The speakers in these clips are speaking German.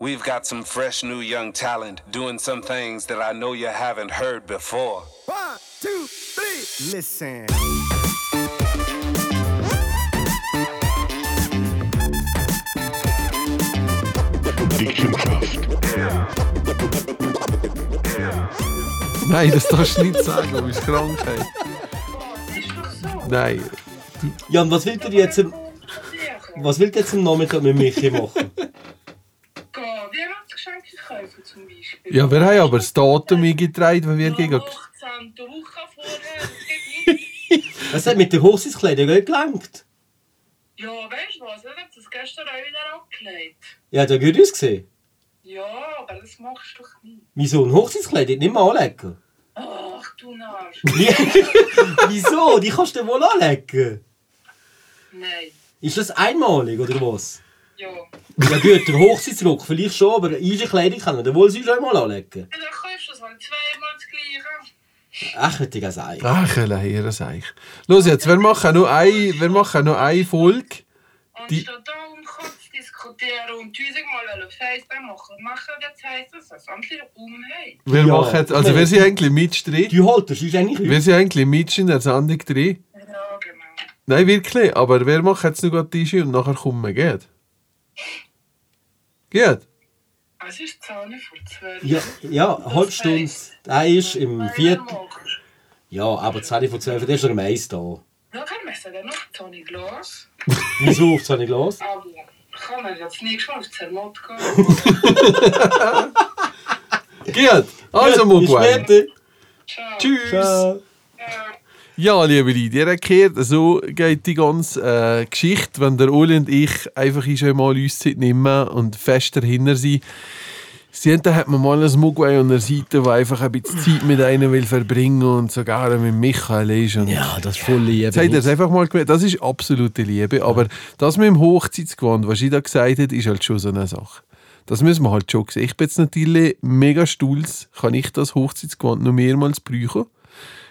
We've got some fresh new young talent doing some things that I know you haven't heard before. One, two, three. Listen. Nein, das darfst du nicht sagen, du bist Krankheit. Nein. Jan, was will ihr jetzt am, was will ihr jetzt am Nachmittag mit Michi machen? Ja, wir haben aber das Datum eingetragen, wenn wir gegen... 18. Woche vorher. das hat mit der Hochzeitskleidung nicht gelangt. Ja, weißt du was? Ich habe das gestern auch wieder angelegt. Ja, ja gut ausgesehen. Ja, aber das machst du doch nicht. Wieso? Ein Hochzeitskleidung nicht mal anlegen? Ach, du Narsch. Wie- Wieso? Die kannst du wohl anlegen. Nein. Ist das einmalig oder was? Ja. Ja gut, der Hochzeitsrock vielleicht schon, aber unsere Kleidung kann man dann wohl sonst einmal anlegen. Ja, dann kaufst du es halt zweimal das Gleiche. Ach, hätte ich auch sagen. Ach, Herr Seich. Los jetzt, wir machen noch eine, wir machen noch eine Folge. Die- Anstatt da um kurz diskutieren und tausendmal eine FaceTime machen, machen wir jetzt heisst das, dass andere umheben. Wir Ja. machen jetzt, also wir sind eigentlich mit drin. Du haltest ist eigentlich Wir sind eigentlich mit in der Sendung drin. Ja, genau. Nein, wirklich. Aber wir machen jetzt noch gerade die Tische und nachher kommen wir. Geht? Geht? Es ist 10 vor 12. Ja, ja eine halbe Stunde. Der ist im vierten. dann Ja, aber 10 von 12, der ist noch am Eis da. Ja, kann man sagen, noch 10 Glas. Wieso auf 10 Glas? Aber kann man jetzt nächstes Mal auf Zermatt gehen. Geht! Also, Bis Mugwai. später. Ciao. Tschüss! Ciao. Ja, liebe Leute, ihr erklärt, so geht die ganze äh, Geschichte, wenn der Uli und ich einfach schon mal uns Zeit nehmen und fest dahinter sind. Da hat man mal einen Mugwai an der Seite, der einfach ein bisschen Zeit mit einem will verbringen und sogar mit Michael ist. Und Ja, das ist voll lieb. Jetzt habt ihr es einfach mal gemerkt, das ist absolute Liebe. Aber das mit dem Hochzeitsgewand, was ich da gesagt habe, ist halt schon so eine Sache. Das müssen wir halt schon sehen. Ich bin jetzt natürlich mega stolz, kann ich das Hochzeitsgewand noch mehrmals brauchen.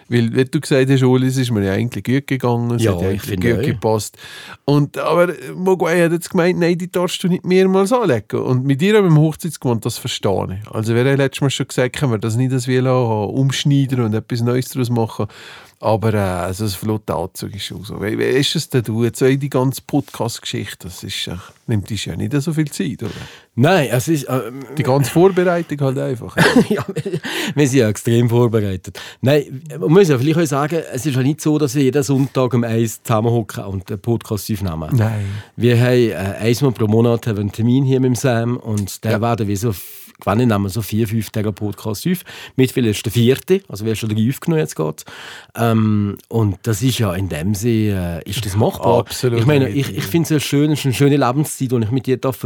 Weil, wie du gesagt hast, Oli, es ist mir ja eigentlich gut gegangen, es Ja, hat ja ich eigentlich gut auch. gepasst. Und, aber Mogwai hat jetzt gemeint, nein, die darfst du nicht mehrmals anlegen. Und mit dir dem Hochzeitsgewand, das verstehe ich. Also wir haben letztes Mal schon gesagt, können wir das nicht als Velo umschneiden und etwas Neues daraus machen. Aber äh, also das flotte Anzug ist schon so. Wie, wie ist es denn du? Jetzt auch die ganze Podcast-Geschichte, das ist, äh, nimmt dich ja nicht so viel Zeit, oder? Nein, es ist. Äh, Die ganze Vorbereitung halt einfach. ja, wir- wir sind ja extrem vorbereitet. Nein, man muss ja vielleicht auch sagen, es ist ja nicht so, dass wir jeden Sonntag um eins zusammenhocken und einen Podcast aufnehmen. Nein. Wir haben äh, einmal pro Monat einen Termin hier mit dem Sam und der werden wir so, wann nehmen wir so vier, fünf Tage Podcast auf. Mittlerweile ist der vierte, also wir haben schon drei aufgenommen jetzt gerade. Ähm, und das ist ja in dem Sinne, äh, ist das machbar. Absolut Ich meine, ich, ich finde es ja schön, es ist eine schöne Lebenszeit, die ich mit dir darf.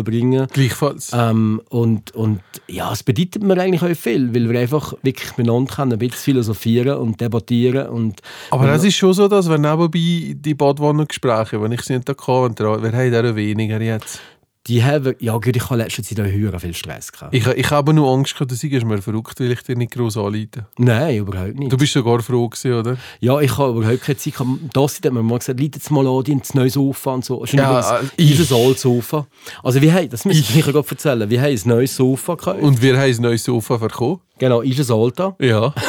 Gleichfalls. Ähm, und, und ja, es bedeutet mir eigentlich auch viel, weil wir einfach wirklich miteinander können, ein bisschen philosophieren und debattieren. Und Aber es ist schon so, dass wir nebenbei die Badwannergespräche, die ich sie nicht hatte, und wir haben auch weniger jetzt. Die haben, ja gut, ich habe letzte Zeit auch höher viel Stress gehabt. Ich, ich habe nur Angst gehabt, dass ich mir verrückt, weil ich dir nicht groß anleite. Nein, überhaupt nicht. Du bist sogar froh gewesen, oder? ja, ich habe überhaupt keine Zeit. gehabt. Das hat man mal gesagt, leitet jetzt mal an, das neue Sofa und so. Ist Ja, übrigens äh, unser Saalsofa. Also wir haben, das müssen ich gerade erzählen, wir haben ein neues Sofa gekauft. Und wir haben ein neues Sofa bekommen. genau, unser Salta. Ja.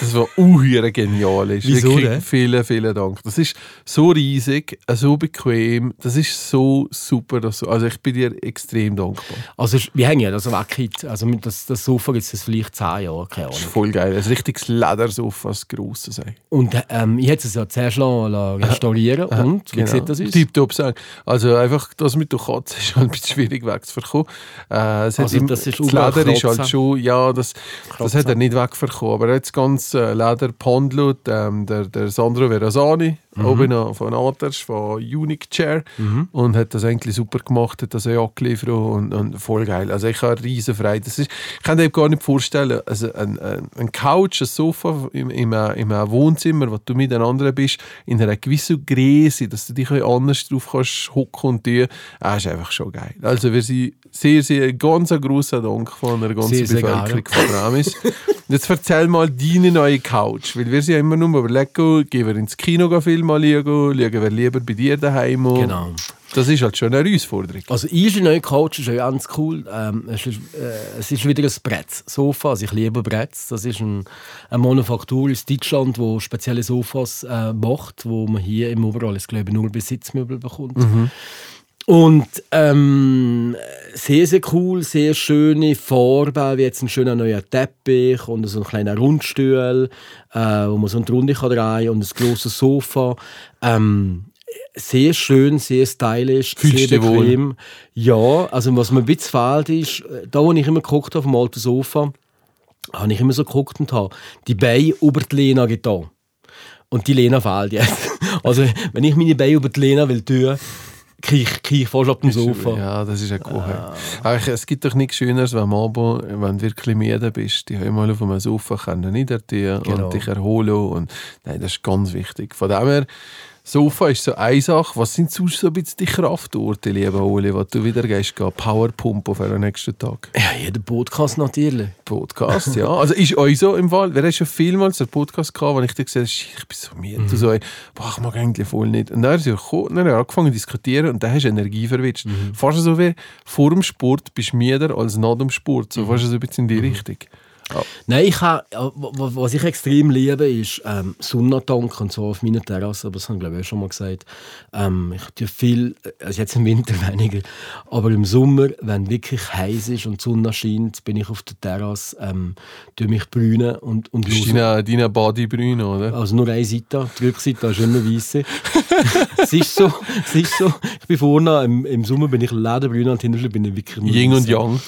Das war uhr genial. Ist Wieso Wirklich denn? Vielen, vielen Dank. Das ist so riesig, so bequem. Das ist so super. Dass du, also ich bin dir extrem dankbar. Also wir haben ja das weg. Also mit das, das Sofa gibt es vielleicht zehn Jahre, keine Das ist Ahnung. voll geil. Ein richtiges Ledersofa, das grosses sei. Und ähm, ich hätte es ja zuerst lassen restaurieren und wie sieht das aus? Tipptopp sagen. Also einfach das mit der Katze ist halt ein bisschen schwierig wegzuverkommen. Äh, Also das ist das Leder ist halt schon, ja, das, das hat er nicht wegverkauft. Aber jetzt ganz äh, Leder Pondlut, ähm, der, der Sandro Verasani, Mhm. oben noch von Aters, von Unique Chair und hat das eigentlich super gemacht, hat das auch angeliefert und, und voll geil. Also ich habe riesen Freude. Das ist, ich kann dir gar nicht vorstellen, also ein, ein, ein Couch, ein Sofa im, im, im Wohnzimmer, wo du mit den anderen bist, in einer gewissen Größe, dass du dich anders drauf kannst hocken und tun, äh, ist einfach schon geil. Also wir sind sehr, sehr, ganz ein grosser Dank von der ganzen Sehr, sehr Bevölkerung von Ramis. Jetzt erzähl mal deine neue Couch, weil wir sind ja immer nur überlegen, gehen wir ins Kino gehen Film anschauen, schauen wir lieber bei dir daheim. Genau. Das ist halt schon eine Herausforderung. Also ich neue Couch ist ja ganz cool. Ähm, es, ist, äh, es ist wieder ein Brett-Sofa. Also ich liebe Bretts. Das ist ein, eine Manufaktur aus Deutschland, die spezielle Sofas äh, macht, wo man hier im Oberall, ich glaube, nur Besitzmöbel bekommt. Und ähm, sehr, sehr cool, sehr schöne Farbe, wie jetzt ein schöner neuer Teppich und so ein kleiner Rundstuhl, äh, wo man so eine Runde kann drehen und ein grosses Sofa. Ähm, sehr schön, sehr stylisch, Fühlst sehr wohl? bequem. Ja, also was mir ein bisschen fehlt ist, äh, da wo ich immer geguckt habe, auf dem alten Sofa, habe ich immer so geguckt und habe die Beine über die Lena getan. Und die Lena fehlt jetzt. Also, wenn ich meine Beine über die Lena will tun, kriege ich fast auf dem Sofa. Ja, das ist ja cool. Aber es gibt doch nichts Schöneres, wenn Abend, wenn du wirklich müde bist, dich mal auf einem Sofa können niedertun Genau. und dich erholen. Und, nein, das ist ganz wichtig. Von dem her, Sofa ist so eine Sache. Was sind sonst so ein bisschen die Kraftorte, lieber Oli, was du wieder gehst? Powerpump auf den nächsten Tag? Ja, jeder Podcast natürlich. Podcast, ja. Also ist euch so im Fall, wir haben schon vielmals einen Podcast gehabt, wo ich dir gesagt habe, «Shit, ich bin so müde, Mhm. so, boah, ich mag eigentlich voll nicht. Und dann ist er gekommen, dann haben wir angefangen zu diskutieren und dann hast du Energie verwitscht. Mhm. Fast so wie vor dem Sport bist du müder als nach dem Sport, so fast so ein bisschen in Mhm. die Richtung. Nein, ich habe, was ich extrem liebe, ist ähm, Sonnentank und so auf meiner Terrasse, aber das habe ich glaube ich auch schon mal gesagt. Ähm, ich tue viel, also jetzt im Winter weniger, aber im Sommer, wenn wirklich heiß ist und die Sonne scheint, bin ich auf der Terrasse, ähm, tue mich brünen und, und Das ist höre- deine, deine Bodybrüne, oder? Also nur eine Seite, die Rückseite ist immer weisse. es ist so, es ist so. Ich bin vorne, im, im Sommer bin ich Lederbrüne und hinterher bin ich wirklich Yin und. Yang.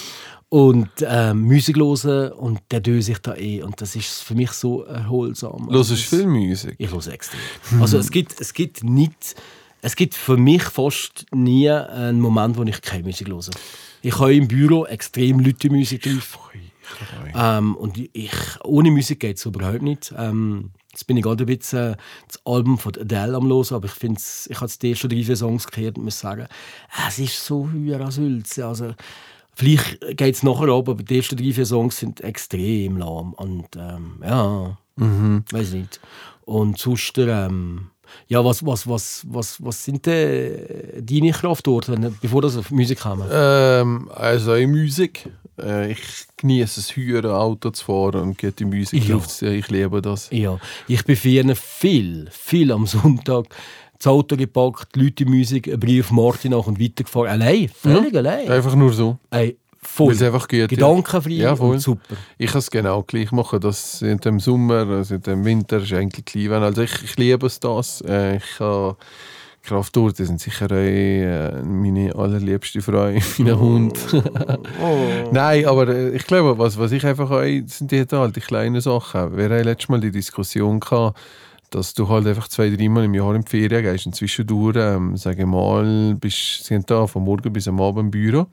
Und ähm, Musik hören und der döse ich da eh. Und das ist für mich so erholsam. Hörst du das- viel Musik? Ich höre extrem. Also es gibt, es gibt nicht, es gibt für mich fast nie einen Moment, wo ich keine Musik höre. Ich habe im Büro extrem laute Musik drauf. Ähm, und ich, ohne Musik geht es überhaupt nicht. Ähm, jetzt bin ich gerade ein bisschen äh, das Album von Adele am Hören, aber ich finde ich habe jetzt die ersten drei, vier Songs gehört und muss sagen, es ist so höher als Hülse. Also, vielleicht geht es nachher ab, aber die ersten drei, vier Songs sind extrem lahm. Und ähm, ja, weiß nicht. Und sonst, ähm, ja, was, was, was, was, was sind denn deine Kraftorte, bevor das auf Musik kam? Ähm, also in Musik. Äh, ich genieße es, hören, Auto zu fahren und geht die Musik Ja. drauf zu. Ich liebe das. Ja, ich bin für viel, viel am Sonntag das Auto gepackt, Leute Musik, einen Brief Martin nach und weitergefahren. Allein, völlig allein. Einfach nur so. Ey, voll. Weil es einfach geht, ja. Gedankenfrei Ja, voll. und super. Ich kann es genau gleich machen. Das in dem Sommer, also in dem Winter ist eigentlich klein. Also ich, ich liebe es das. Äh, ich habe Krafttour, das sind sicher auch, äh, meine allerliebste Frau, mein Hund. Nein, aber äh, ich glaube, was, was ich einfach auch, das sind die, halt die kleinen Sachen. Wir hatten letztes Mal die Diskussion gehabt, dass du halt einfach zwei, dreimal im Jahr in die Ferien gehst. Und zwischendurch, ähm, sage ich mal, bist sind da von morgen bis am Abend im Büro.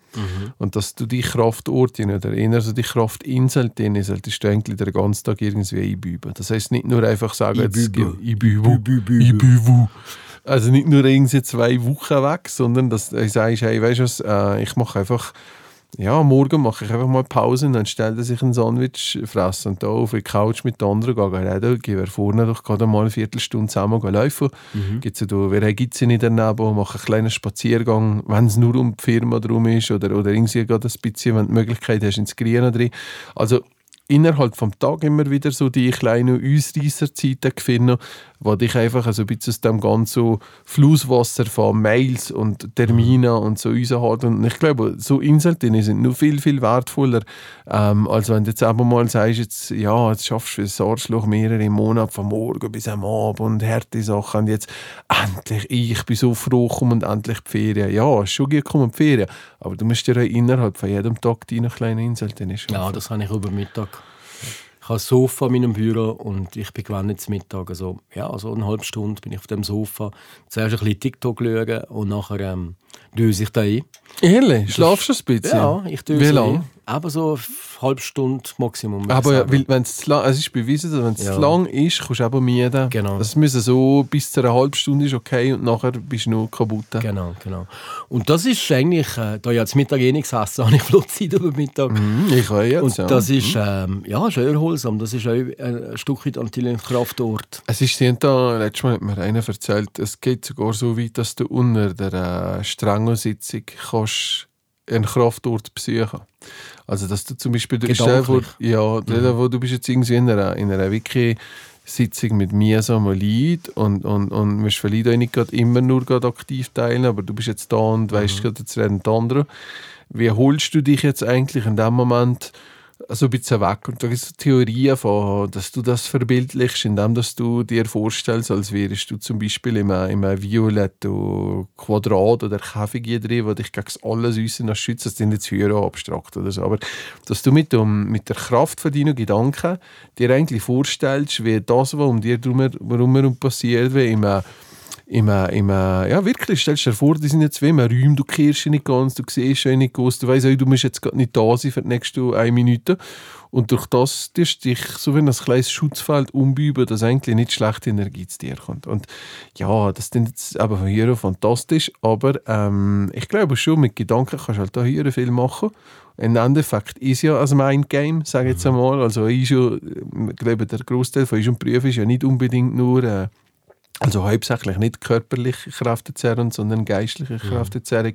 Und dass du die Kraftorte oder eher so die Kraftinsel drin solltest du eigentlich den ganzen Tag irgendwie einbüben. Das heisst nicht nur einfach sagen, einbüben. Also nicht nur irgendwie zwei Wochen weg, sondern dass du sagst, hey, weißt du was, äh, ich mache einfach ja, morgen mache ich einfach mal Pause und dann stellt er sich ein Sandwich fressen und da auf die Couch mit den anderen gehen reden. Gehen wir vorne doch gerade mal eine Viertelstunde zusammen gehen laufen. Gibt's ja da, wer gibt es nicht daneben, mache einen kleinen Spaziergang, wenn es nur um die Firma drum ist oder, oder irgendwie gerade ein bisschen, wenn du die Möglichkeit hast, ins Grüne drin. Also innerhalb vom Tag immer wieder so die kleinen Ausreisserzeiten finden, wo dich einfach also ein bisschen aus dem ganzen Flusswasser von Mails und Terminen und so raushalten. Und ich glaube, so Inseln sind nur viel, viel wertvoller, ähm, als wenn du jetzt einfach mal sagst, jetzt, ja, jetzt schaffst du für das Arschloch mehrere Monate von morgen bis am Abend und harte Sachen und jetzt endlich, ich bin so froh, kommen endlich die Ferien. Ja, ist schon gut, kommen die Ferien, aber du musst dir auch innerhalb von jedem Tag deine kleine Insel Ja, das habe ich über Mittag. Ich habe ein Sofa in meinem Büro und ich bin gewandt zum Mittag. Also, ja, so eine halbe Stunde bin ich auf dem Sofa. Zuerst ein bisschen TikTok schauen und nachher ähm, döse ich da ein. Ehrlich? Schlafst du ein bisschen? Ja, ich döse Wie lange? Aber so eine halbe Stunde Maximum. Aber wenn es lang, es ist bewiesen, dass wenn es Ja. lang ist, kommst du eben müde. Genau. Das müssen so bis zu einer halben Stunde ist okay und nachher bist du nur kaputt. Genau, genau. Und das ist eigentlich, äh, da ich jetzt Mittag eh nicht gesessen habe, ich Flutzeit über Mittag. Mhm, ich auch jetzt, Und ja. das ist, ähm, ja, ist erholsam. Das ist auch ein Stück weit natürlich ein Kraftort. Es ist da, letztes Mal hat mir einer erzählt, es geht sogar so weit, dass du unter der äh, Strengo-Sitzung kannst einen Kraftort besuchen Also dass du zum Beispiel, du vor, ja, dir vor, du bist jetzt irgendwie in einer, in einer Wiki Sitzung mit mühsamen Leuten und, und, und wirst vielleicht auch nicht gerade immer nur gerade aktiv teilen, aber du bist jetzt da und weißt gerade, jetzt reden die anderen. Wie holst du dich jetzt eigentlich in dem Moment so ein bisschen weg? Und da gibt es Theorien von, dass du das verbildlichst, indem dass du dir vorstellst, als wärst du zum Beispiel in einem, in einem violetten Quadrat oder Käfig drin, der dich gegen alles Äußere schützt. Das sind jetzt höher abstrakt oder so. Aber dass du mit, dem, mit der Kraft von deinen Gedanken dir eigentlich vorstellst, wie das, was um dir herum passiert, wie in einem im, im, ja, wirklich, stellst du dir vor, die sind jetzt wie im Räum, du kehrst nicht ganz, du siehst schon nicht ganz, du weißt auch, du musst jetzt gerade nicht da sein für die nächsten eine Minute. Und durch das tust du dich so wie ein kleines Schutzfeld umbieben, dass eigentlich nicht schlechte Energie zu dir kommt. Und ja, das ist jetzt aber von hier fantastisch, aber ähm, ich glaube schon, mit Gedanken kannst du halt da hier viel machen. Im Endeffekt ist ja ein Mindgame, sage ich jetzt einmal. Also ist ja, ich glaube, der Großteil von unserem Beruf ist ja nicht unbedingt nur äh, also hauptsächlich nicht körperliche Kräftezerrung, sondern geistliche Kräftezerrung.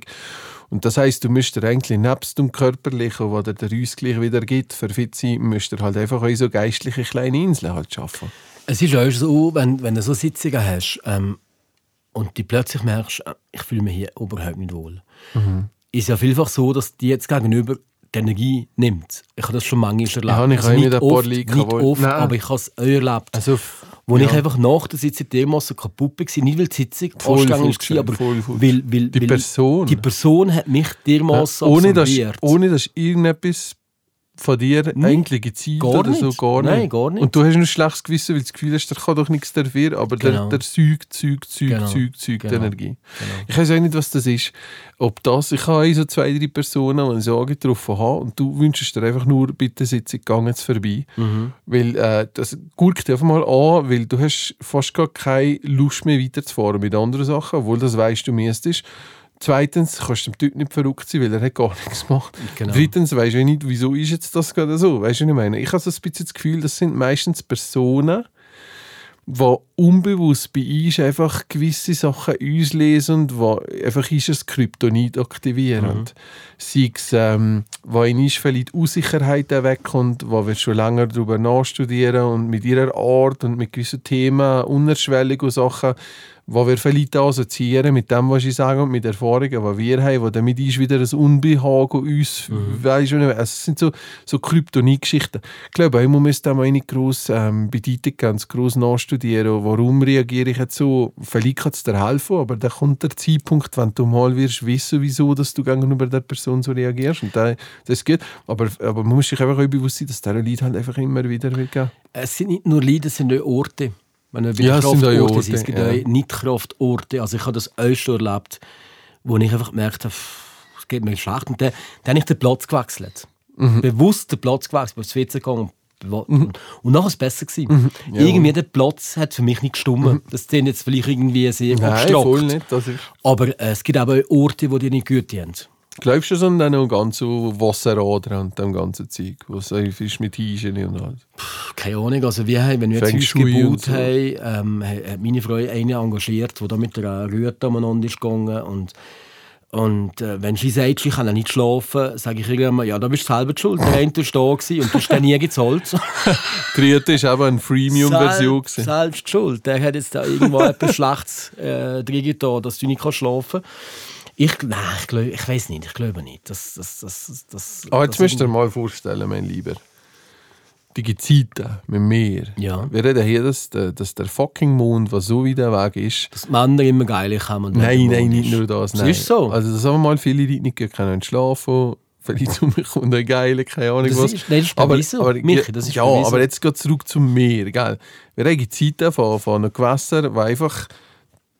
Und das heißt, du müsstest eigentlich nebst dem körperlichen, wo dir der Ausgleich wieder gibt, für fit sein, müsstest du halt einfach auch so geistliche kleine Inseln halt schaffen. Es ist auch so, wenn, wenn du so Sitzungen hast ähm, und du plötzlich merkst, äh, ich fühle mich hier überhaupt nicht wohl, Mhm. ist ja vielfach so, dass die jetzt gegenüber die Energie nimmt. Ich habe das schon manchmal erlebt. Ja, ich habe nicht nicht ein paar oft, nicht oft Nein. aber ich habe es auch erlebt. Also, wo ja. ich einfach nach der Sitzung dermassen kaputt war, nicht weil die Sitzung Voll anstrengend war, aber voll futsch. weil, weil, Die weil Person. die Person hat mich dermassen ohne, dass, ohne dass irgendetwas von dir eigentlich gezielt Gar oder so nicht. gar nicht. Nein, gar nicht. Und du hast ein schlechtes Gewissen, weil du das Gefühl hast, der kann doch nichts dafür, aber Genau. der, der säugt, säugt, säugt, Genau. säugt, säugt Genau. Energie. Ich weiß auch nicht, was das ist. Ob das, ich habe so zwei, drei Personen, die ich Sorge getroffen habe und du wünschst dir einfach nur, bitte Sitzung, geh jetzt vorbei. Mhm. Weil äh, das guckt einfach mal an, weil du hast fast gar keine Lust mehr weiterzufahren mit anderen Sachen, obwohl das weißt du müsstest. Zweitens kannst du dem Typ nicht verrückt sein, weil er hat gar nichts gemacht. Genau. Drittens weisst du nicht, wieso ist jetzt das gerade so. Weißt du, was ich meine? Ich habe so ein bisschen das Gefühl, das sind meistens Personen, die unbewusst bei uns einfach gewisse Sachen auslesen und die einfach ist ein Kryptonit aktivieren. Und Sei es, ähm, wo in uns vielleicht Unsicherheit wegkommt, wo wir schon länger darüber nachstudieren und mit ihrer Art und mit gewissen Themen, unerschwellige Sachen, wo wir vielleicht assoziieren mit dem, was ich sage und mit Erfahrungen, die wir haben, wo damit ist wieder ein Unbehagen uns, weisst du nicht, also es sind so, so Kryptonit-Geschichten. Ich glaube, man muss da mal nicht gross ähm, Bedeutung ganz gross nachstudieren, warum reagiere ich jetzt so, vielleicht kann es dir helfen, aber dann kommt der Zeitpunkt, wenn du mal wirst wissen, wieso dass du gegenüber der Person so reagierst und da, das geht, aber, aber man muss sich einfach auch bewusst sein, dass der Leid halt einfach immer wieder wird geben. Es sind nicht nur Lieder, es sind auch Orte. Bei Ja, es sind Orte, sind, es gibt ja. Nicht-Kraftorte. Also ich habe das auch schon erlebt, wo ich einfach gemerkt habe, es geht mir schlecht. Und dann, dann habe ich den Platz gewechselt. Mhm. Bewusst den Platz gewechselt, bin aufs WC gegangen. Und, und, nachher war es besser. Gewesen. Mhm. Irgendwie der Platz hat für mich nicht gestimmt. Das klingt jetzt vielleicht irgendwie sehr Nein, abstrakt. voll nicht. Aber äh, es gibt aber auch Orte, die dir nicht gut tun. Glaubst du so an den ganzen Wasseradern und dem ganzen Zeug, was so ist mit Hygiene und alles? Keine Ahnung, also wir haben, wenn wir jetzt Haus gebaut so. haben, ähm, hat meine Frau eine engagiert, die da mit der Rüte umeinander ist gegangen und und äh, wenn sie sagt, ich kann nicht schlafen, sage ich irgendwann, ja, da bist du selber schuld. Der eine war da und du hast den nie gezahlt. Die Rüte ist eben eine Freemium-Version. Selbst, selbst schuld. Der hat jetzt da irgendwo etwas Schlechtes äh, drin getan, dass du nicht kannst schlafen Ich, nein, ich, glaub, ich weiß nicht, ich glaube nicht. Das, das, das, das, Aber jetzt das müsst ihr mal vorstellen, mein Lieber. Die Gezeiten mit mir. Ja. Wir reden hier, dass der, dass der fucking Mond, der so weit weg ist, dass die Männer immer geil haben. Nein, der nein, nicht ist. nur das. Das Nein. ist so. Also, das haben mal viele Leute nicht können schlafen. Vielleicht zu mir kommt ein geile, keine Ahnung Das was. ist- nein, das ist aber, bewiesen. aber, Michi, das ist ja, aber jetzt geht zurück zum Meer. Gell? Wir haben Zeiten von, von einem Gewässer, wo einfach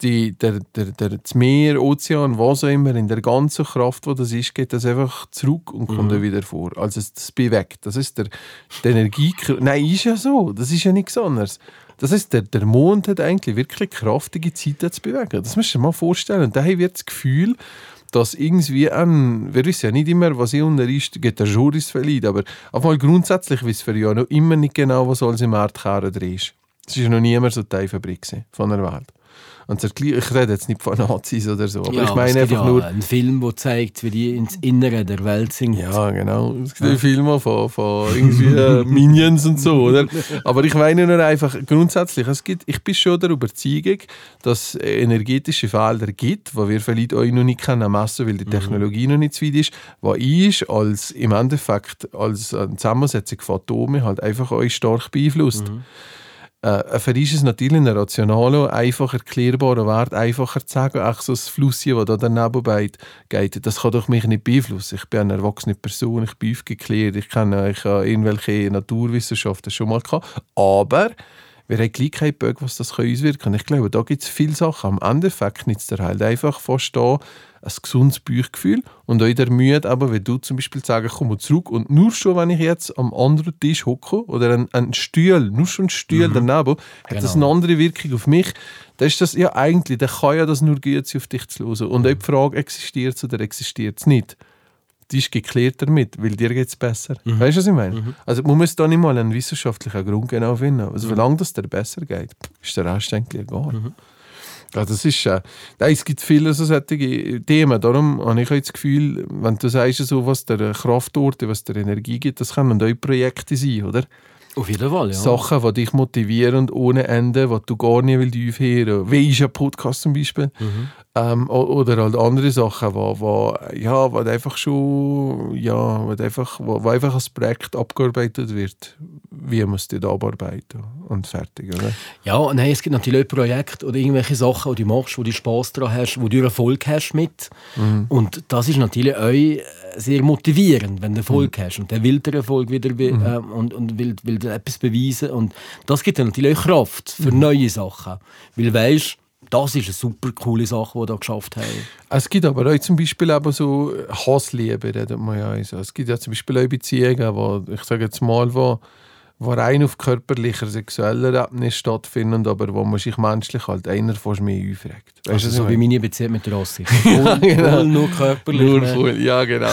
die, der, der, der, das Meer, Ozean, was auch immer, in der ganzen Kraft, wo das ist, geht das einfach zurück und kommt dann wieder vor. Also es- das bewegt. Das ist der, der Energie... Nein, ist ja so. Das ist ja nichts anderes. Das heißt, der, der Mond hat eigentlich wirklich kraftige Zeiten zu bewegen. Das musst du dir mal vorstellen. Und daher wird das Gefühl, dass irgendwie ein, wir wissen ja nicht immer, was hier unter ist, geht der Juris verliehen, aber auf mal grundsätzlich wissen wir ja noch immer nicht genau, was alles im Erdkern drin ist. Es war noch niemand so eine Fabrik gewesen von der Welt. Und das ich rede jetzt nicht von Nazis oder so, aber ja, ich meine es gibt einfach ja nur... einen Film, der zeigt, wie die ins Innere der Welt sind. Ja, genau. Es gibt ja. Filme von, von irgendwie äh, Minions und so, oder? Aber ich meine nur einfach grundsätzlich, es gibt, ich bin schon der Überzeugung, dass es energetische Felder gibt, die wir vielleicht euch noch nicht kennen messen, weil die Technologie noch nicht so weit ist, was ist als im Endeffekt als eine Zusammensetzung von Atomen halt einfach euch stark beeinflusst. Äh, für uns ist es natürlich ein rationaler, einfach erklärbarer Wert, einfacher zu sagen, ach, so das Flusschen, das da daneben geht, das kann doch mich nicht beeinflussen. Ich bin eine erwachsene Person, ich bin aufgeklärt, ich kenne ich irgendwelche Naturwissenschaften schon mal gehabt, aber wir haben Gleichheitsbögen, was das auswirken kann. Ich glaube, da gibt es viele Sachen. Am Endeffekt nützt er halt einfach fast ein gesundes Bauchgefühl und auch der Mühe, aber wenn du zum Beispiel sagst, komm mal zurück und nur schon, wenn ich jetzt am anderen Tisch hocke oder ein, ein Stuhl, nur schon ein Stuhl daneben, hat das eine andere Wirkung auf mich. Da ist das ja eigentlich, dann kann ja das nur gut sein, auf dich zu hören. Und auch die Frage, existiert es oder existiert es nicht? die ist geklärt damit, weil dir geht es besser. Weißt du, was ich meine? Also man muss da nicht mal einen wissenschaftlichen Grund genau finden. Also solange es dir besser geht, ist der Rest eigentlich egal. Ja, das ist äh, nein, es gibt viele so solche Themen. Darum habe ich das Gefühl, wenn du sagst, so, was der Kraftorte, was der Energie gibt, das können auch Projekte sein, oder? Auf jeden Fall, ja. Sachen, die dich motivieren ohne Ende, die du gar nicht willst aufhören Wie ist ein Podcast zum Beispiel? Ähm, oder halt andere Sachen, wo, wo, ja, wo einfach schon, ja, wo einfach, wo, wo einfach als Projekt abgearbeitet wird, wie man es dort abarbeiten und fertig, oder? Ja, nein, es gibt natürlich Projekte oder irgendwelche Sachen, die du machst, wo du Spass daran hast, wo du Erfolg hast mit. Und das ist natürlich auch äh, sehr motivierend, wenn du Erfolg hast. Und der will der Erfolg wieder ähm, und, und will, will etwas beweisen. Und das gibt dir natürlich auch Kraft für neue Sachen. Weil weißt, das ist eine super coole Sache, die wir da geschafft haben. Es gibt aber auch zum Beispiel eben so Hassliebe, redet man ja so. Es gibt ja zum Beispiel auch Beziehungen, wo, ich sage jetzt mal, wo, wo rein auf körperlicher, sexueller Ebene stattfinden, aber wo man sich menschlich halt einer fast mehr aufregt. Weißt Also so wie meine? Beziehung mit Rossi. Voll, genau. voll nur körperlich. Nur ne? voll, ja genau.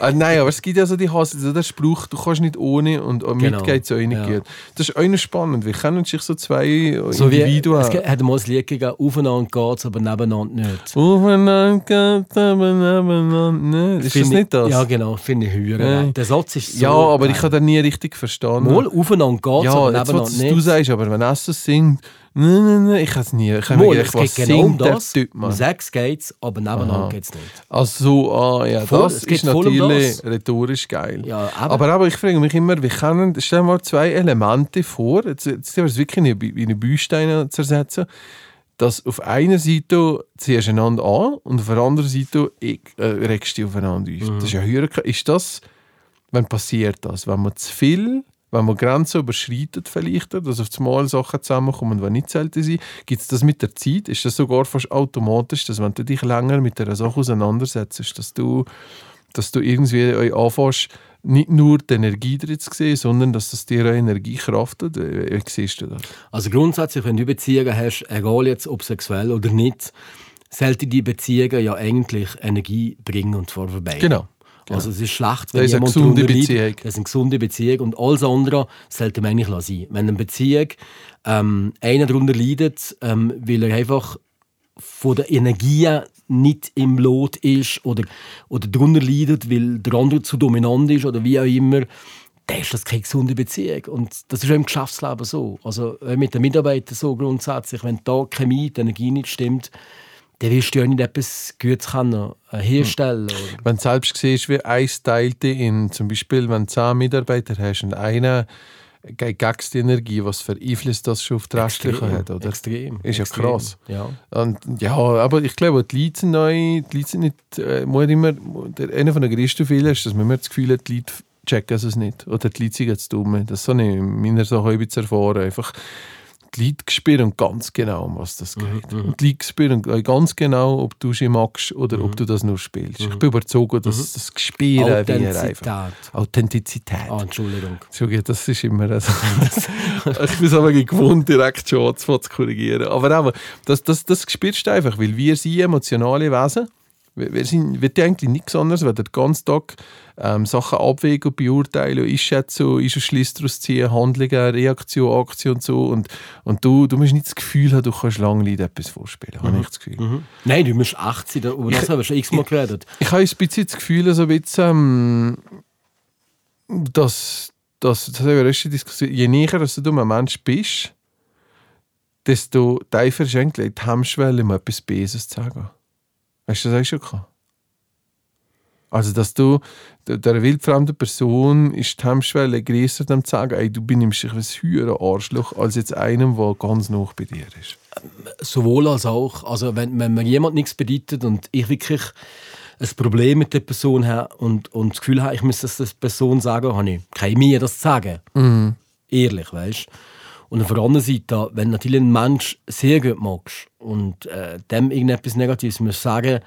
ah, nein, aber es gibt ja so die Hass, also der Spruch, du kannst nicht ohne und auch Genau. mit geht es auch nicht Ja. gut. Das ist auch spannend, wie können sich so zwei So wie, Individuen... es ge- hat mal ein Lied gegeben, aufeinander geht's, aber nebeneinander nicht. Aufeinander geht, aber nebeneinander nicht. Ist das nicht das? Ja, genau, finde ich höher. Ja. Der Satz ist so. ja, aber ich habe den nie richtig verstanden. Mal aufeinander geht's, ja, aber jetzt, nebeneinander was nicht. du sagst, aber wenn er so singt, nein, nein, nein, ich habe es nie. Ich mir Mal, gedacht, es was geht genau um das. Typ, Um? Sex geht's, aber nebeneinander geht's nicht. Also, ah, ja, Voll, das es geht ist voll um natürlich das. rhetorisch geil. Ja, aber, aber ich frage mich immer, wie können, stell dir mal zwei Elemente vor, jetzt, jetzt wir es wirklich in eine- in eine Büsteine zersetzen, dass auf einer Seite ziehst du einander an und auf der anderen Seite äh, regst du aufeinander auf. Mhm. Das ist ja höher, ist das, wenn passiert das, wenn man zu viel wenn man Grenzen überschreitet vielleicht, dass auf einmal Sachen zusammenkommen, die nicht selten sind, gibt es das mit der Zeit? Ist das sogar fast automatisch, dass wenn du dich länger mit einer Sache auseinandersetzt, dass du, dass du irgendwie euch anfängst, nicht nur die Energie drin zu sehen, sondern dass das dir auch Energie kraftet? Wie, wie siehst du das? Also grundsätzlich, wenn du Beziehungen hast, egal jetzt ob sexuell oder nicht, sollten die Beziehungen ja eigentlich Energie bringen und zwar für beide. Genau. Also es ist schlecht, wenn Das ist eine jemand gesunde darunter leidet. Beziehung. Das ist eine gesunde Beziehung und alles andere sollte man eigentlich sein. Wenn eine Beziehung ähm, einer darunter leidet, ähm, weil er einfach von der Energie nicht im Lot ist oder, oder darunter leidet, weil der andere zu dominant ist oder wie auch immer, dann ist das keine gesunde Beziehung. Und das ist auch im Geschäftsleben so. Also mit den Mitarbeitern so grundsätzlich. Wenn da die Chemie, die Energie nicht stimmt, dann wirst du ja nicht etwas Gutes können, äh, herstellen oder Wenn du selbst siehst, wie eins teilte in, zum Beispiel, wenn du zehn Mitarbeiter hast und einer gegen die Energie, was für Einfluss das schon auf die Restlichen hat, oder? Extrem. Ist ja extrem. krass. Ja. Und, ja, aber ich glaube, die Leute sind neu, die Leute sind nicht, äh, muss immer, der, einer von den größten Fehler ist, dass man immer das Gefühl hat, die Leute checken es nicht. Oder die Leute sind jetzt dumm. Das habe ich in meiner Sache bisschen erfahren. Einfach, die Leute spüren ganz genau, um was das geht. Und die Leute spüren ganz genau, ob du sie magst oder ob du das nur spielst. Ich bin überzeugt, dass das Gespür wie Authentizität. Authentizität. Ah, Entschuldigung. Entschuldigung, das ist immer so. ich bin es aber gewohnt, direkt schon zu korrigieren. Aber auch, das, das, das spürst du einfach, weil wir sind emotionale Wesen. Wir sind wir tun eigentlich nichts anderes, als den ganzen Tag ähm, Sachen abwägen, und beurteilen, einschätzen, Schlüsse daraus ziehen, Handlungen, Reaktion, Aktion und so. Und, und du, du musst nicht das Gefühl haben, du kannst lange Leute etwas vorspielen. Habe ich das Gefühl. Nein, du musst 80, über das haben wir schon x-mal geredet. Ich habe ein bisschen das Gefühl, so ein bisschen, dass, dass das haben wir erst Diskussion, je näher dass du ein Mensch bist, desto tiefer ist eigentlich die Hemmschwelle, um etwas Böses zu sagen. Hast du das auch schon gehabt? Also, dass du der, wildfremden Person ist die Hemmschwelle größer, dem zu sagen, ey, du benimmst dich ein höherer Arschloch, als jetzt einem, der ganz nah bei dir ist. Sowohl als auch. Also wenn, wenn mir jemand nichts bedeutet und ich wirklich ein Problem mit der Person habe und, und das Gefühl habe, ich muss das der Person sagen, habe ich keine Mühe, das zu sagen. Ehrlich, weißt Und auf der anderen Seite, wenn natürlich ein Mensch sehr gut magst und äh, dem irgendetwas Negatives muss sagen,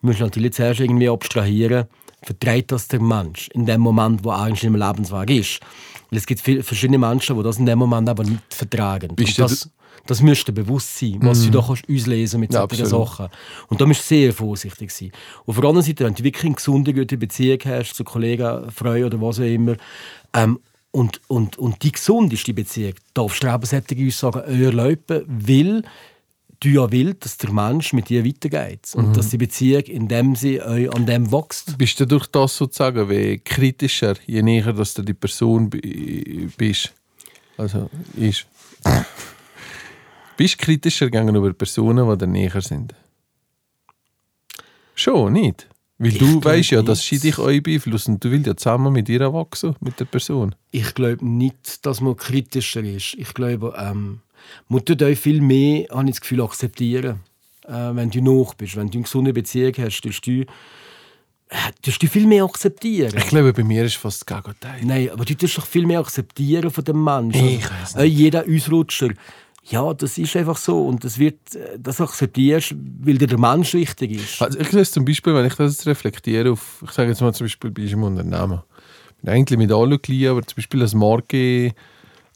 musst du natürlich zuerst irgendwie abstrahieren, vertreibt das der Mensch in dem Moment, wo er eigentlich im Lebensweg ist. Weil es gibt viele verschiedene Menschen, die das in dem Moment aber nicht vertragen. Bist Und du das, das müsste bewusst sein, was du da kannst auslesen mit Ja, solchen absolut. Sachen. Und da musst du sehr vorsichtig sein. Auf der anderen Seite, wenn du wirklich eine gesunde, gute Beziehung hast zu Kollegen, Freunden oder was auch immer, ähm, und, und, und die gesundeste Beziehung darfst du aber solche Aussagen erlauben, weil du ja willst, dass der Mensch mit dir weitergeht. Und Mhm. dass die Beziehung, indem sie euch an dem wächst. Bist du durch das sozusagen wie kritischer, je näher dass du die Person bi- bist? Also, ist. bist du kritischer gegenüber Personen, die dir näher sind? Schon, nicht? Weil Ich du weißt ja, nicht. dass sie dich euch beeinflussen und du willst ja zusammen mit ihr wachsen, mit der Person. Ich glaube nicht, dass man kritischer ist. Ich glaube, ähm, man tut euch viel mehr, habe ich das Gefühl, akzeptieren. Äh, wenn du noch bist, wenn du eine gesunde Beziehung hast, tust du, äh, tust du viel mehr akzeptieren. Ich glaube, bei mir ist fast das Gegenteil. Nein, aber du tust doch viel mehr akzeptieren von dem Menschen. Ich weiss äh, jeder Ausrutscher. Ja, das ist einfach so und das wird, äh, das akzeptierst, weil dir der Mensch wichtig ist. Also ich lese zum Beispiel, wenn ich das jetzt reflektiere auf, ich sage jetzt mal zum Beispiel bei einem Unternehmen. Ich bin eigentlich mit allen gleich, aber zum Beispiel als Marke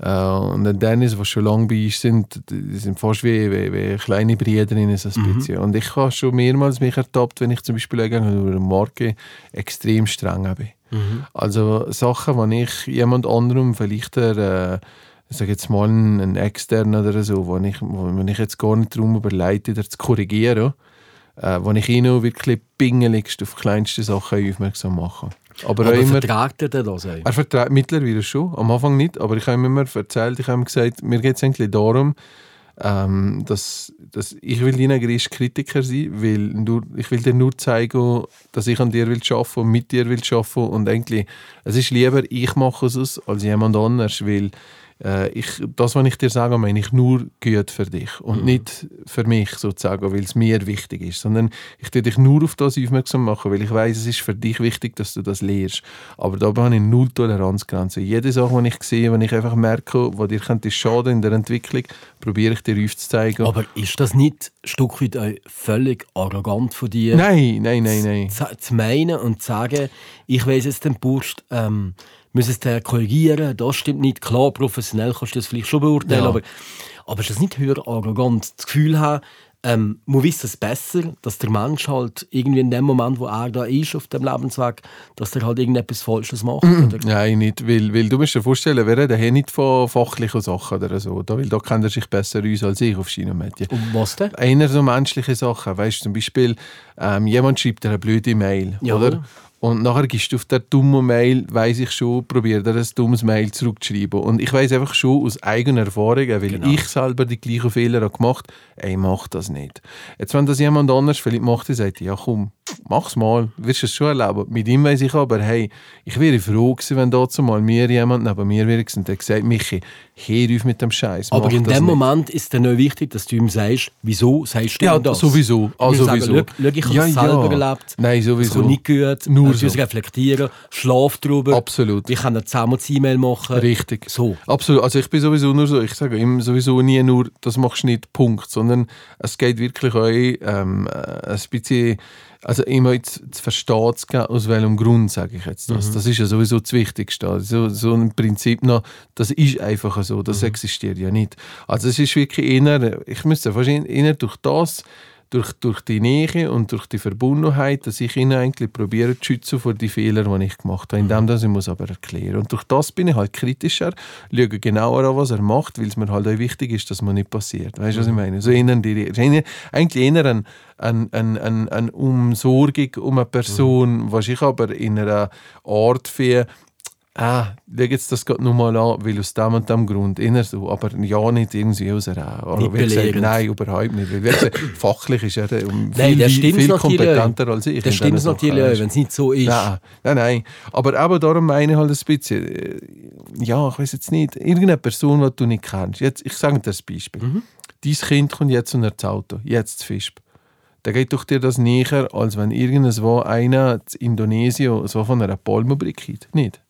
äh, und ein Dennis, die schon lange bei uns sind, die sind fast wie, wie, wie kleine Brüder so ein bisschen. Und ich habe schon mehrmals mich ertappt, wenn ich zum Beispiel gegenüber einer Marke extrem streng bin. Also Sachen, wenn ich jemand anderem vielleicht der, äh, ich sage jetzt mal einen, einen externen oder so, wo ich, wo, wenn ich jetzt gar nicht darum überleite, das zu korrigieren, äh, wo ich ihn auch wirklich pingeligst auf kleinste Sachen aufmerksam mache. Aber, Aber immer, vertragt er das auch? er vertreibt mittlerweile schon, am Anfang nicht, aber ich habe ihm immer erzählt, ich habe ihm gesagt, mir geht es eigentlich darum, ähm, dass, dass ich will dein größter Kritiker sein, weil nur, ich will dir nur zeigen, dass ich an dir will arbeiten und mit dir will arbeiten und eigentlich, es ist lieber, ich mache es als jemand anders, weil äh, ich, das, was ich dir sage, meine ich nur gut für dich und nicht für mich sozusagen, weil es mir wichtig ist, sondern ich tue dich nur auf das aufmerksam machen, weil ich weiß, es ist für dich wichtig, dass du das lernst. Aber da habe ich null Toleranzgrenze. Jede Sache, die ich sehe, wenn ich einfach merke, wo dir könnte schaden in der Entwicklung, probiere ich dir aufzuzeigen. Aber ist das nicht ein Stück weit auch völlig arrogant von dir? nein, nein, nein, nein. zu, zu meinen und zu sagen, ich weiß jetzt den Burst, ähm, muss es korrigieren, das stimmt nicht. Klar, professionell kannst du das vielleicht schon beurteilen, Ja. aber, aber ist das nicht höher arrogant? Das Gefühl haben, ähm, man weiß es besser, dass der Mensch halt irgendwie in dem Moment, wo er da ist, auf dem Lebensweg, dass er halt irgendetwas Falsches macht. Oder? Nein, nicht, weil, weil du musst dir vorstellen, wir reden hier nicht von fachlichen Sachen oder so, da, weil da kennt er sich besser aus als ich auf China-Medien. Und was denn? Einer so menschliche Sachen, weißt du, zum Beispiel, ähm, jemand schreibt dir eine blöde Mail, Ja. oder? Und nachher gehst du auf der dumme Mail, weiß ich schon, probiert er ein dummes Mail zurückzuschreiben. Und ich weiß einfach schon aus eigener Erfahrung, weil Genau. ich selber die gleichen Fehler habe gemacht ey, mach das nicht. Jetzt, wenn das jemand anders vielleicht macht, dann sagt, ja komm, mach's mal, wirst es schon erleben. Mit ihm weiss ich aber, hey, ich wäre froh gewesen, wenn dazu mal mir jemand neben mir wäre und der gesagt, Michi, hör auf mit dem Scheiß. Aber in dem Moment ist es dann wichtig, dass du ihm sagst, wieso sagst du ja, das? sowieso. Ich sowieso. Sagen, schau, schau, ich habe Ja, es ja. selber erlebt. Nein, Es sowieso. kommt nicht gut. Nur so. reflektieren, schlaf drüber. Absolut. Wir können zusammen das E-Mail machen. Richtig. So. Absolut. Also ich bin sowieso nur so, ich sage ihm sowieso nie nur, das machst du nicht, Punkt, sondern es geht wirklich auch ähm, äh, ein bisschen, also immer zu, zu verstehen zu geben, aus welchem Grund sage ich jetzt das. Das ist ja sowieso das Wichtigste. Also so ein Prinzip noch, das ist einfach so, das existiert ja nicht. Also es ist wirklich eher, ich müsste fast eher durch das durch, durch die Nähe und durch die Verbundenheit, dass ich ihn eigentlich probiere zu schützen vor die Fehler, die ich gemacht habe, indem dass ich muss aber erklären. Und durch das bin ich halt kritischer, schaue genauer an, was er macht, weil es mir halt auch wichtig ist, dass man nicht passiert. Weißt du, was ich meine? So eher die, eigentlich eher ein, ein, ein, ein, eine Umsorgung um eine Person, was ich aber in einer Art für Ah, schau das gerade nochmal an, weil aus dem und dem Grund eher so, aber ja nicht irgendwie aus einer oder Nicht gesagt. Nein, überhaupt nicht. Weil, gesagt, fachlich ist er um Nein, viel, viel kompetenter als ich. Das stimmt natürlich, wenn es nicht so ist. Nein, nein, nein. Aber eben darum meine ich halt ein bisschen, äh, ja, ich weiß jetzt nicht, irgendeine Person, die du nicht kennst. Jetzt, ich sage dir das Beispiel. Mhm. Dein Kind kommt jetzt und das Auto, jetzt zu Fischb. Da geht doch dir das näher, als wenn irgendwo einer in Indonesien so von einer Palme bricht. Nicht?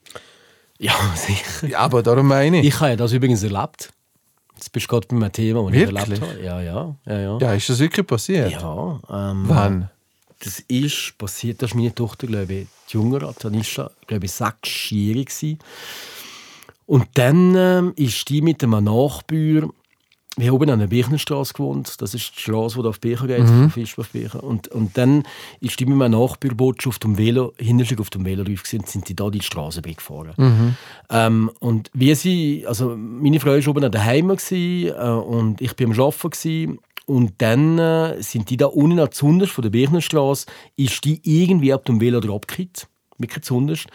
Ja, sicher. Ja, aber darum meine ich. Ich habe ja das übrigens erlebt. Jetzt bist du gerade bei einem Thema, das ich erlebt habe. Ja, ja. ja, ja. ja, ist das wirklich passiert? ja ähm, Wann? Das ist passiert, das ist meine Tochter, glaube ich, die Jüngere, Tanisha, glaube ich, sechsjährig gewesen. Und dann ähm, ist die mit einem Nachbauer, wir haben oben an der Birchenstraße gewohnt, das ist die Straße, die auf Birchen geht, Fisch auf Birchen. Und, und dann ist die mit einem Nachbarboot auf dem Velo, hinterher auf dem Velo rauf gewesen, und sind die da die Straße gefahren. Ähm, und wie sie, also meine Frau war oben daheim gewesen, äh, und ich bin am Arbeiten gewesen, und dann äh, sind die da unten an Zunderst von der Birchenstraße, ist die irgendwie ab dem Velo abgekippt, wirklich Zunderst.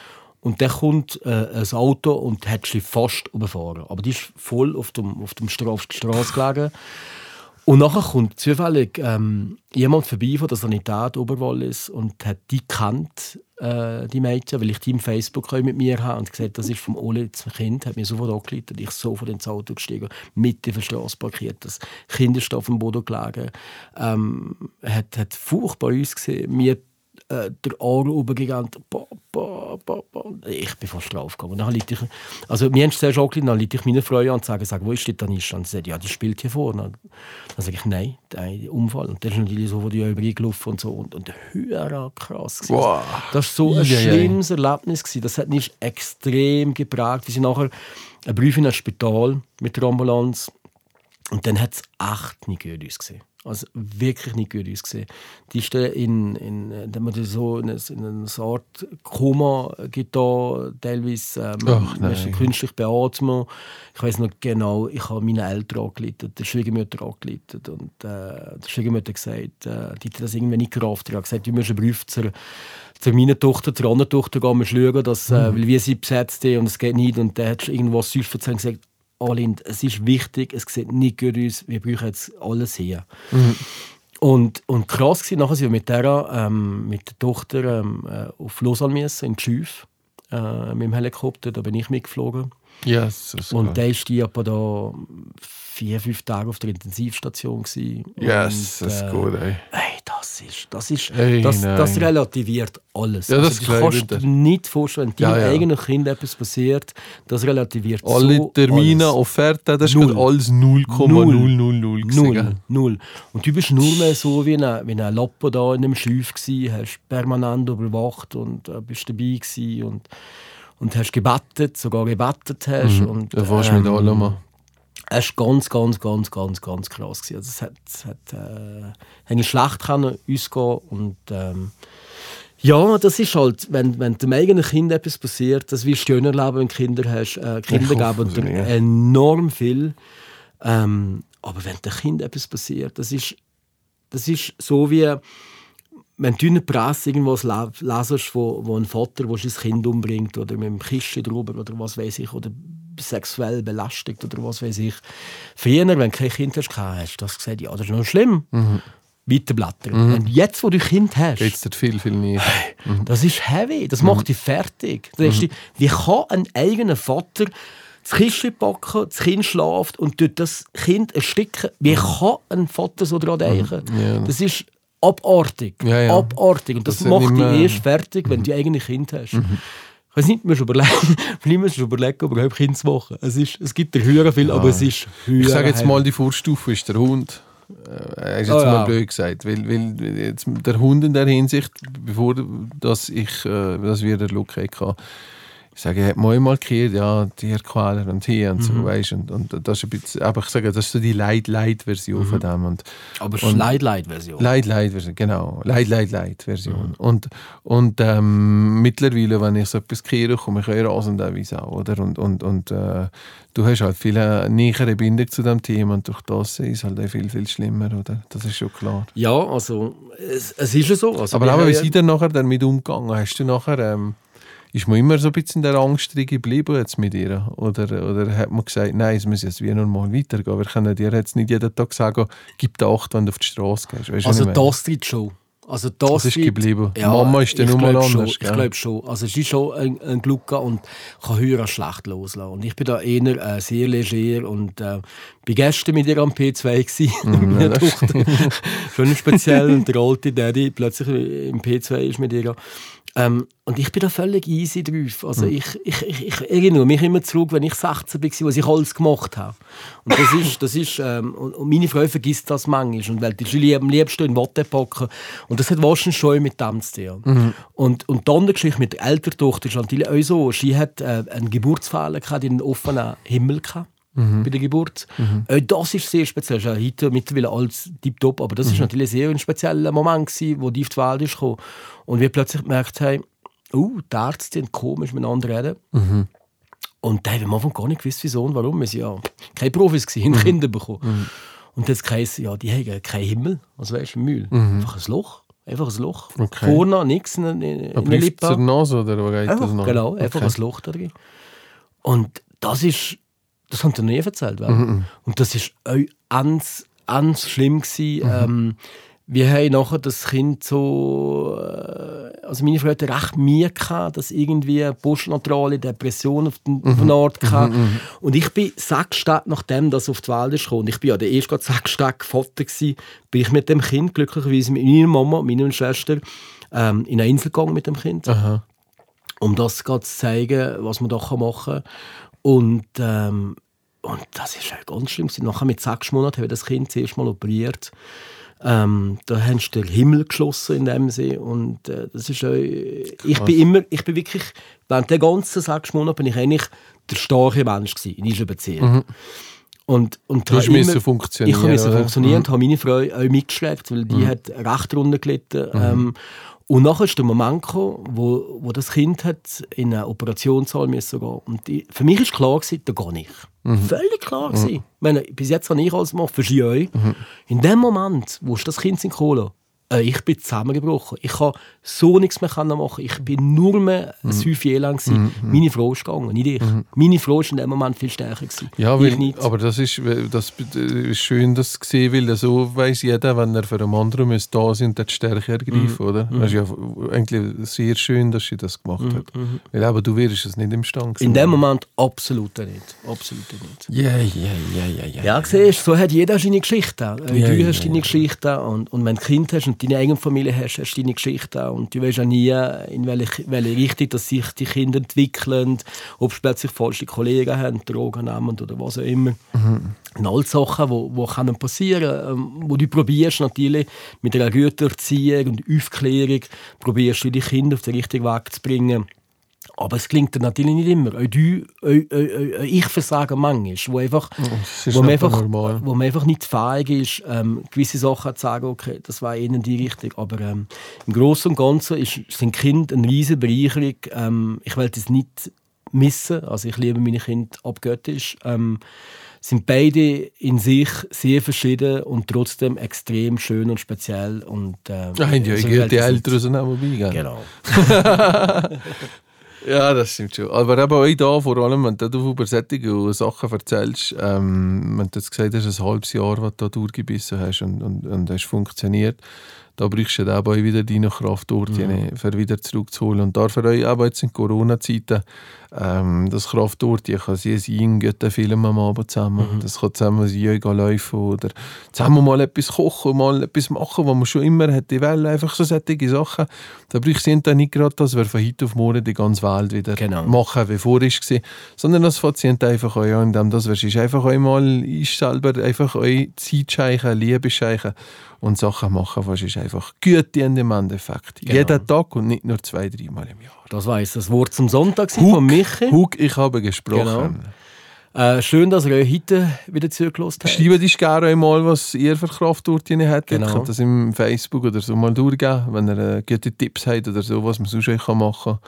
Und dann kommt äh, ein Auto und hat sie fast überfahren. Aber die ist voll auf dem, auf dem Stra auf der Straße gelegen. Und nachher kommt zufällig ähm, jemand vorbei von der Sanität Oberwallis und hat die kennt, äh, die Mädchen, weil ich die im Facebook mit mir habe und gesagt, das ist vom Oli das Kind, hat mir sofort angeleitet, ich sofort ins Auto gestiegen, mitten auf der Straße parkiert, das Kind ist auf dem Boden gelegen, ähm, hat, hat furchtbar uns gesehen, mir äh, der Ohr ba. Ich bin fast draufgegangen. Dann ich, also, wir haben es zuerst angelegt, dann liegt ich meine Frau an und sage, sag, wo ist die Tanisha? Und sie sagt, ja, die spielt hier vorne. Dann sage ich, nein, der Unfall. Und dann ist natürlich so, wo die über gelaufen und so. Und, und höher krass. gewesen. Wow. Das war so ein Eieiei. schlimmes Erlebnis. Gewesen. Das hat mich extrem geprägt. Wir sind nachher ein Brief in ein Spital mit der Ambulanz. Und dann hat es echt nicht gut ausgesehen. Also wirklich nicht gut ausgesehen. Die ist dann in, in, äh, man das so in eine, in eine Art Koma da teilweise ähm, Ach, nein. künstlich beatmet. Ich weiß noch genau, ich habe meine Eltern angeleitet, der Schwiegermutter angeleitet und äh, der Schwiegermutter hat gesagt, äh, die hat das irgendwie nicht gerafft. Die hat gesagt, du musst einen Brief zur, zu meiner Tochter, zur anderen Tochter gehen, wir schauen, dass, äh, Mhm. weil wir sie besetzt haben und es geht nicht. Und dann hat irgendwas süß erzählt und gesagt, Alind, es ist wichtig, es sieht nicht gut aus, wir brauchen jetzt alles hier. Und, und krass war, nachher sind wir mit der, ähm, mit der Tochter ähm, äh, auf Lausanne müssen, in Tschüf, äh, mit dem Helikopter, da bin ich mitgeflogen. Yes, Und dann ist die aber da vier, fünf Tage auf der Intensivstation. Gewesen. Yes, Und, das ist äh, gut, ey. Ey, das ist, das ist, Ey, das, das relativiert alles. Ja, das also, du kannst dir. dir nicht vorstellen, wenn Ja, deinem ja. eigenen Kind etwas passiert, das relativiert Alle so Termine, alles. Offerten, das ist Null. gerade alles 0,000 gewesen, Null, null. Und du bist nur mehr so wie ein, wie ein Loppo da in einem Schiff gsi, hast permanent überwacht und äh, bist dabei gsi und, und hast gebettet, sogar gebettet hast. Und, Da fährst du mit ähm, allem es war ganz, ganz, ganz, ganz, ganz krass. Gewesen. Also es hat, es hat äh, habe schlecht können ausgehen und ähm, ja, das ist halt, wenn, wenn dem eigenen Kind etwas passiert, das wirst du schön erleben, wenn du Kinder hast. Äh, Kinder Ich geben dir ja. enorm viel. Ähm, aber wenn dem Kind etwas passiert, das ist, das ist so wie, wenn du in der Presse irgendwas le- lesest, wo, wo ein Vater wo sein Kind umbringt oder mit dem Kistchen drüber oder was weiß ich, oder sexuell belastigt oder was weiß ich. Früher, wenn du kein Kind hast, hast du das gesagt, ja, das ist noch schlimm. Weiterblättern. Und jetzt, wo du ein Kind hast, Geht's dir viel, viel näher. das ist heavy, das macht dich fertig. Du denkst dir, wie kann ein eigener Vater das Kistchen packen, das Kind schlaft und das Kind ersticken? Wie kann ein Vater so daran denken? Ja. Das ist abartig. Ja, ja. Abartig. Und das, Das macht dich erst fertig, wenn du eigene Kind hast. Ich weiß nicht, musst überlegen, vielleicht musst du überlegen, überhaupt Kind zu machen. Es, ist, es gibt dir höher viel, aber es ist höher. Ich sage jetzt mal, die Vorstufe ist der Hund. Äh, ist jetzt Oh, ja. mal blöd gesagt. Weil, weil jetzt der Hund in der Hinsicht, bevor dass ich, äh, dass wir den Look hatten, ich sage, hat mal markiert, ja, Tierquäler und hier und Mhm. so, weißt und, und das ist ein bisschen, aber ich sage, das ist so die Leid-Leid-Version Mhm. von dem. Und, aber es ist Leid-Leid-Version. Leid-Leid-Version, genau. Leid-Leid-Leid-Version. Mhm. Und, und ähm, mittlerweile, wenn ich so etwas kehre, komme ich eher rasend auch, oder? Und, und, und äh, du hast halt viel nähere Bindung zu dem Thema und durch das ist es halt viel, viel schlimmer, oder? Das ist schon klar. Ja, also es, es ist ja so. Also, Aber auch, wie sind dann nachher damit umgegangen? Hast du nachher, ähm, ist man immer so ein bisschen in der Angst drin geblieben jetzt mit ihr? Oder, oder hat man gesagt, nein, es muss jetzt wie normal weitergehen? Wir können dir jetzt nicht jeden Tag sagen, gib dir Acht, wenn du auf die Straße gehst. Weißt Also das Street Show. Also das, Das ist geblieben. Mama ist dann ich nur mal glaub schon, anders, Ich glaube schon. Also es ist schon ein, ein Glück und kann höher schlecht loslassen. Und ich bin da eher äh, sehr leger und äh, bin gestern mit ihr am P2 gsi mit meiner Tochter. schon speziell und der alte Daddy plötzlich im P2 ist mit ihr. Ähm, und ich bin da völlig easy drauf. Also ich, ich, ich, ich erinnere mich immer zurück, wenn ich 16 war, was ich alles gemacht habe. Und das ist, das ist ähm, und, meine Frau vergisst das manchmal. Und weil die lieb, am liebsten in Watte packen. Und das hat wahrscheinlich schon mit dem zu tun. Und, und die andere Geschichte mit der älteren Tochter ist natürlich auch so. Sie hat äh, einen Geburtsfehler gehabt, in einen offenen Himmel gehabt. Bei der Geburt. Äh, das ist sehr speziell. Das ist ja heute mittlerweile alles tiptop, aber das ist natürlich sehr ein spezieller Moment, gewesen, wo die auf die Welt ist gekommen. Und wir plötzlich gemerkt haben, oh, die Ärzte sind komisch miteinander reden. Und da haben wir am Anfang gar nicht gewusst, wieso und warum. Wir waren ja keine Profis, gewesen, haben Kinder bekommen. Und das heisst, ja, die haben keinen Himmel. Also weißt du, Müll. Einfach ein Loch. Einfach ein Loch. Okay. Vorne nichts in, in, in Aber der läuft zur Lippe. Nase oder wo geht Einfach, das noch? genau, einfach Okay. ein Loch da drin. Und das ist, das haben die nie erzählt. weil- Mhm, Und das ist auch ganz, ganz schlimm gewesen. Mhm. Ähm, wir haben nachher das Kind so, äh, also meine Frau hatte recht Mühe gehabt, dass irgendwie postnatrale Depression auf den, Mhm. Ort gehabt. Und ich bin sechs Tage nachdem das auf die Welt ist gekommen, ich bin ja der erste sechs Tage Vater gewesen, bin ich mit dem Kind glücklicherweise mit meiner Mama, meiner Schwester ähm, in eine Insel gegangen mit dem Kind Aha. um das zu zeigen, was man da machen kann. Und, ähm, und das ist halt ganz schlimm. Nachher mit sechs Monaten haben wir das Kind zuerst mal operiert. Ähm, da haben sie den Himmel geschlossen in dem See und äh, das ist auch, ich bin immer, ich bin wirklich während der ganzen sechs Monate bin ich eigentlich der starke Mensch gewesen in dieser Beziehung. Und, und Du hast müssen funktionieren, Ich musste funktionieren Mhm. und habe meine Frau auch mitgeschlägt, weil die hat recht runter gelitten. Ähm, und nachher ist der Moment gekommen, wo, wo das Kind hat in eine Operationssaal müssen gehen Und die, für mich war klar, gewesen, da gehe ich. Völlig klar. Gewesen. Ich meine, bis jetzt habe ich alles gemacht, für sie euch. In dem Moment, wo ich das Kind geholt äh, ich bin zusammengebrochen. Ich kann so nichts mehr machen. Ich bin nur mehr ein Häufchen lang. gewesen. Meine Frau ist gegangen, nicht ich. Meine Frau ist in dem Moment viel stärker. Gewesen. Ja, weil, aber das ist, das ist schön, das zu sehen, weil so weiß jeder, wenn er für einen anderen muss da sein und die Stärke ergreifen, oder? Das ist ja eigentlich sehr schön, dass sie das gemacht hat. Weil aber du wärst es nicht imstande In dem Moment absolut nicht. Absolut nicht. Ja, ja, ja, ja, ja. Ja, siehst, so hat jeder seine Geschichte. Ja, du hast deine Geschichte und, und wenn du Kind hast und deine eigene Familie hast, hast du deine Geschichte auch. Und du weißt ja nie, in welche, welche Richtung dass sich die Kinder entwickeln, ob sie plötzlich falsche Kollegen haben, Drogen nehmen oder was auch immer. Und all Sachen, die wo, wo können passieren ähm, wo du probierst natürlich mit einer guten Erziehung und Aufklärung, probierst du die Kinder auf den richtigen Weg zu bringen. Aber es klingt natürlich nicht immer. Auch du, auch, auch, auch ich versage manchmal, wo, einfach, ist wo, man einfach normal. wo man einfach nicht fähig ist, ähm, gewisse Sachen zu sagen, okay, das war ihnen die Richtung. Aber ähm, im Großen und Ganzen ist, sind Kinder eine riesige Bereicherung. Ähm, ich will das nicht missen. Also ich liebe meine Kinder abgöttisch. Ähm, sind beide in sich sehr verschieden und trotzdem extrem schön und speziell. Und, ähm, Ja, ja, so die Eltern sind auch gell? Genau. Ja, das stimmt schon. Aber eben auch da, vor allem, wenn du über solche Sachen erzählst, ähm, wenn du jetzt gesagt hast, ein halbes Jahr, was du da durchgebissen hast und, und, und funktioniert, da brauchst du auch wieder deine Kraft durch, mhm. für wieder zurückzuholen. Und da für euch auch jetzt in Corona-Zeiten, ähm, das Kraft durch, die kann sie ein guten Film am Abend zusammen. Mhm. Das kann zusammen sein, gehen laufen oder zusammen mal etwas kochen, mal etwas machen, was man schon immer hätte wollen. Einfach so solche Sachen. Da brauchst du dann nicht gerade, dass wir von heute auf morgen die ganze Welt wieder Genau. machen, wie vorher war. Sondern das Patient einfach euch an, indem das ist einfach einmal ist selber einfach euch Zeit scheichen, Liebe scheichen und Sachen machen, was ist einfach gut in dem Endeffekt. Genau. Jeden Tag und nicht nur zwei, dreimal im Jahr. Das war das Wort zum Sonntag von Michi. Hug, ich habe gesprochen. Äh, schön, dass ihr euch heute wieder zugelassen habt. Schreibt uns gerne einmal, was ihr für Kraftorte habt. Genau. Ihr könnt das im Facebook oder so mal durchgeben, wenn ihr äh, gute Tipps habt oder so, was man sonst euch machen kann.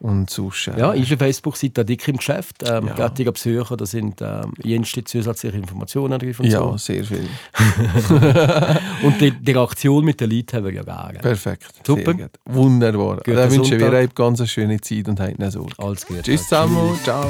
Und sonst, äh, Ja, ist eine Facebook-Seite dick im Geschäft. Ähm, Ja. Geht besuchen, da sind ähm, jenste zusätzliche Informationen drin ja, so. sehr viel. Und die, die Reaktion mit den Leuten haben wir ja gerne. Perfekt. Super. Wunderbar. Guten Dann wünschen wir Sonntag. euch eine ganz schöne Zeit und habt nicht Sorge. Alles Gute. Tschüss zusammen. Ciao.